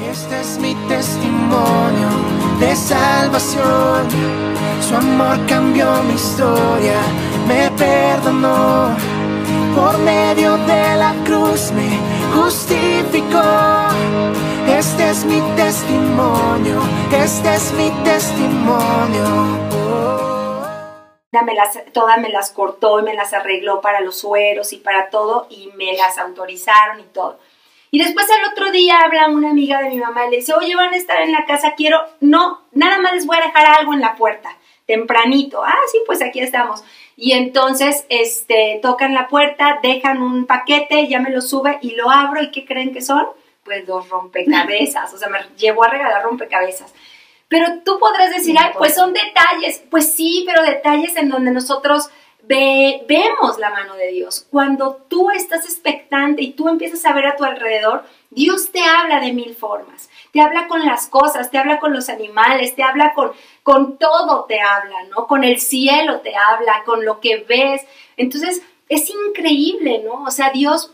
Este es mi testimonio de salvación. Su amor cambió mi historia, me perdonó. Por medio de la cruz me justificó. Este es mi testimonio, este es mi testimonio. Me las, todas me las cortó y me las arregló para los sueros y para todo y me las autorizaron y todo. Y después al otro día habla una amiga de mi mamá y le dice, oye, van a estar en la casa, quiero, no, nada más les voy a dejar algo en la puerta, tempranito. Ah, sí, pues aquí estamos. Y entonces, este, tocan la puerta, dejan un paquete, ya me lo sube y lo abro y ¿qué creen que son? Pues dos rompecabezas, o sea, me llevó a regalar rompecabezas. Pero tú podrás decir, ay, pues son detalles. Pues sí, pero detalles en donde nosotros vemos la mano de Dios. Cuando tú estás expectante y tú empiezas a ver a tu alrededor, Dios te habla de mil formas. Te habla con las cosas, te habla con los animales, te habla con, con todo, te habla, ¿no? Con el cielo te habla, con lo que ves. Entonces, es increíble, ¿no? O sea, Dios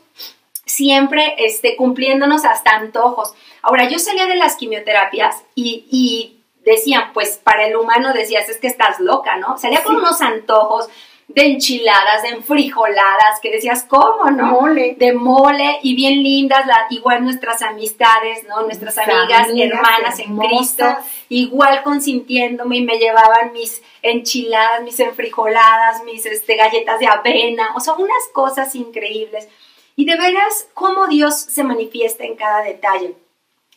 siempre esté cumpliéndonos hasta antojos. Ahora, yo salía de las quimioterapias y, y decían, pues para el humano decías, es que estás loca, ¿no? Salía con unos antojos de enchiladas, de enfrijoladas, que decías, ¿cómo, no? Mole. De mole y bien lindas, la, igual nuestras amistades, ¿no? Nuestras amigas, hermanas en Cristo, igual consintiéndome y me llevaban mis enchiladas, mis enfrijoladas, mis este, galletas de avena, o sea, unas cosas increíbles. Y de veras, cómo Dios se manifiesta en cada detalle.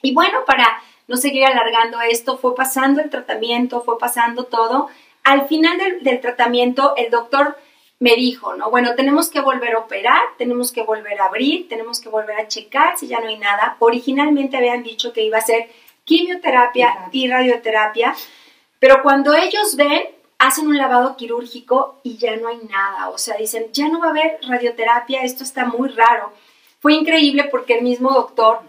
Y bueno, para no seguir alargando esto, fue pasando el tratamiento, fue pasando todo. Al final del, tratamiento, el doctor me dijo, ¿no? Bueno, tenemos que volver a operar, tenemos que volver a abrir, tenemos que volver a checar si ya no hay nada. Originalmente habían dicho que iba a ser quimioterapia y radioterapia, pero cuando ellos ven, hacen un lavado quirúrgico y ya no hay nada. O sea, dicen, ya no va a haber radioterapia, esto está muy raro. Fue increíble porque el mismo doctor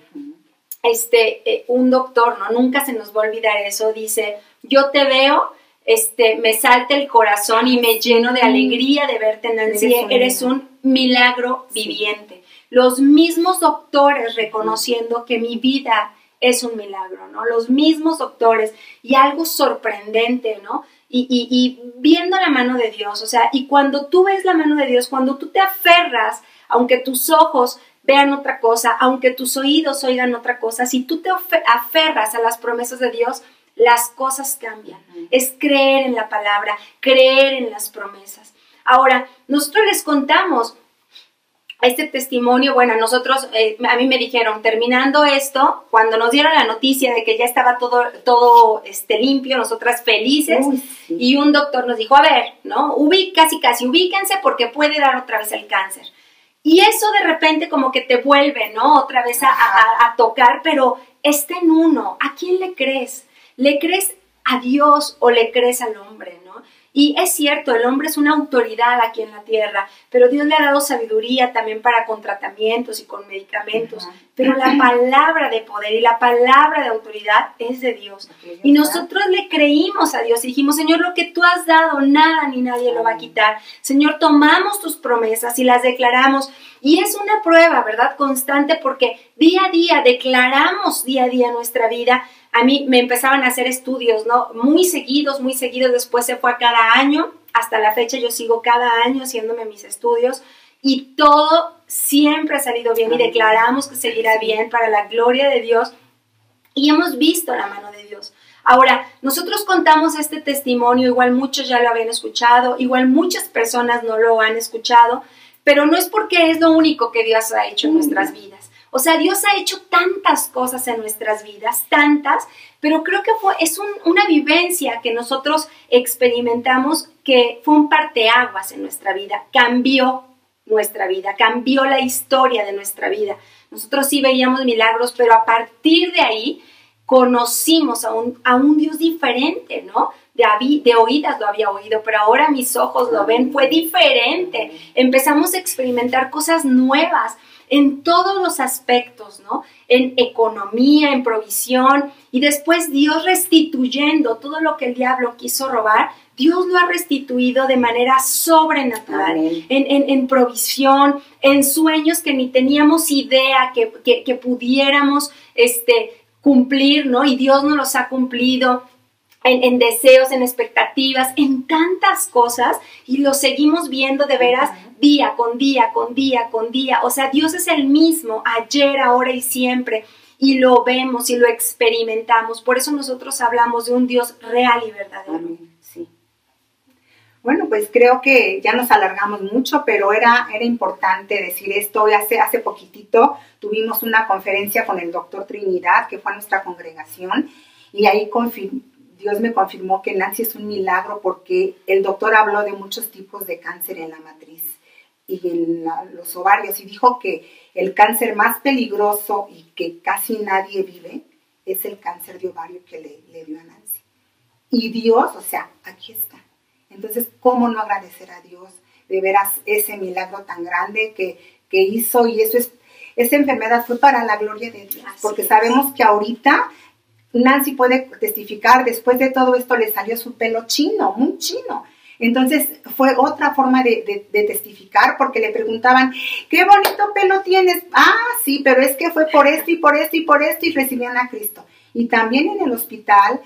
este, eh, un doctor, ¿no? Nunca se nos va a olvidar eso, dice, yo te veo, este, me salta el corazón y me lleno de alegría de verte, Nancy, eres un milagro viviente. Los mismos doctores reconociendo que mi vida es un milagro, ¿no? Los mismos doctores y algo sorprendente, ¿no? Y, y, y, viendo la mano de Dios, o sea, y cuando tú ves la mano de Dios, cuando tú te aferras, aunque tus ojos vean otra cosa, aunque tus oídos oigan otra cosa, si tú te aferras a las promesas de Dios, las cosas cambian. Es creer en la palabra, creer en las promesas. Ahora, nosotros les contamos este testimonio, bueno, nosotros, eh, a mí me dijeron, terminando esto, cuando nos dieron la noticia de que ya estaba todo, todo este, limpio, nosotras felices, y un doctor nos dijo, a ver, ¿no? casi, casi, ubíquense porque puede dar otra vez el cáncer. Y eso de repente como que te vuelve, ¿no? Otra vez a, tocar, pero está en uno. ¿A quién le crees? ¿Le crees a Dios o le crees al hombre, ¿no? Y es cierto, el hombre es una autoridad aquí en la tierra, pero Dios le ha dado sabiduría también para con tratamientos y con medicamentos. Pero la palabra de poder y la palabra de autoridad es de Dios. Y nosotros le creímos a Dios y dijimos, Señor, lo que tú has dado, nada ni nadie lo va a quitar. Señor, tomamos tus promesas y las declaramos. Y es una prueba, ¿verdad? Constante porque día a día declaramos día a día nuestra vida a mí me empezaban a hacer estudios, ¿no? Muy seguidos, muy seguidos, después se fue a cada año, hasta la fecha yo sigo cada año haciéndome mis estudios. Y todo siempre ha salido bien y declaramos que seguirá bien para la gloria de Dios. Y hemos visto la mano de Dios. Ahora, nosotros contamos este testimonio, igual muchos ya lo habían escuchado, igual muchas personas no lo han escuchado, pero no es porque es lo único que Dios ha hecho en nuestras vidas. O sea, Dios ha hecho tantas cosas en nuestras vidas, tantas, pero creo que fue, es una vivencia que nosotros experimentamos que fue un parteaguas en nuestra vida, cambió nuestra vida, cambió la historia de nuestra vida. Nosotros sí veíamos milagros, pero a partir de ahí conocimos a un, a un Dios diferente, ¿no? De, de, oídas lo había oído, pero ahora mis ojos lo ven, fue diferente. Empezamos a experimentar cosas nuevas en todos los aspectos, ¿no? En economía, en provisión, y después Dios restituyendo todo lo que el diablo quiso robar, Dios lo ha restituido de manera sobrenatural, en, provisión, en sueños que ni teníamos idea que, que, pudiéramos este, cumplir, ¿no? Y Dios nos los ha cumplido. En, deseos, en expectativas, en tantas cosas y lo seguimos viendo de veras día con día, con día, con día. O sea, Dios es el mismo ayer, ahora y siempre y lo vemos y lo experimentamos. Por eso nosotros hablamos de un Dios real y verdadero. Sí. Bueno, pues creo que ya nos alargamos mucho, pero era, era importante decir esto. Hace, hace poquitito tuvimos una conferencia con el doctor Trinidad, que fue a nuestra congregación, y ahí Dios me confirmó que Nancy es un milagro porque el doctor habló de muchos tipos de cáncer en la matriz y en los ovarios y dijo que el cáncer más peligroso y que casi nadie vive es el cáncer de ovario que le, le dio a Nancy. Y Dios, o sea, aquí está. Entonces, ¿cómo no agradecer a Dios de veras ese milagro tan grande que, que hizo? Y eso es, esa enfermedad fue para la gloria de Dios, porque sabemos que ahorita Nancy puede testificar, después de todo esto le salió su pelo chino, muy chino. Entonces fue otra forma de, testificar porque le preguntaban, qué bonito pelo tienes. Ah, sí, pero es que fue por esto y por esto y por esto y recibían a Cristo. Y también en el hospital,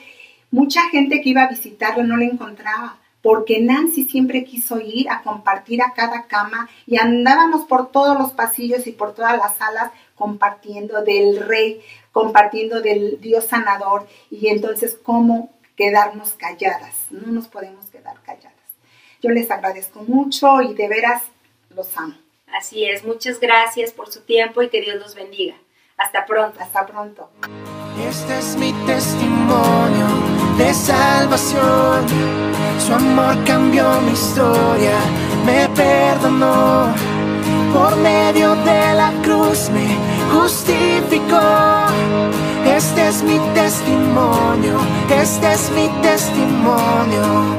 mucha gente que iba a visitarlo no le encontraba porque Nancy siempre quiso ir a compartir a cada cama y andábamos por todos los pasillos y por todas las salas compartiendo del rey, compartiendo del Dios sanador y entonces cómo quedarnos calladas, no nos podemos quedar calladas. Yo les agradezco mucho y de veras los amo. Así es, muchas gracias por su tiempo y que Dios los bendiga. Hasta pronto. Hasta pronto. Este es mi testimonio de salvación. Su amor cambió mi historia, me perdonó. Por medio de la cruz me justificó. Este es mi testimonio, este es mi testimonio.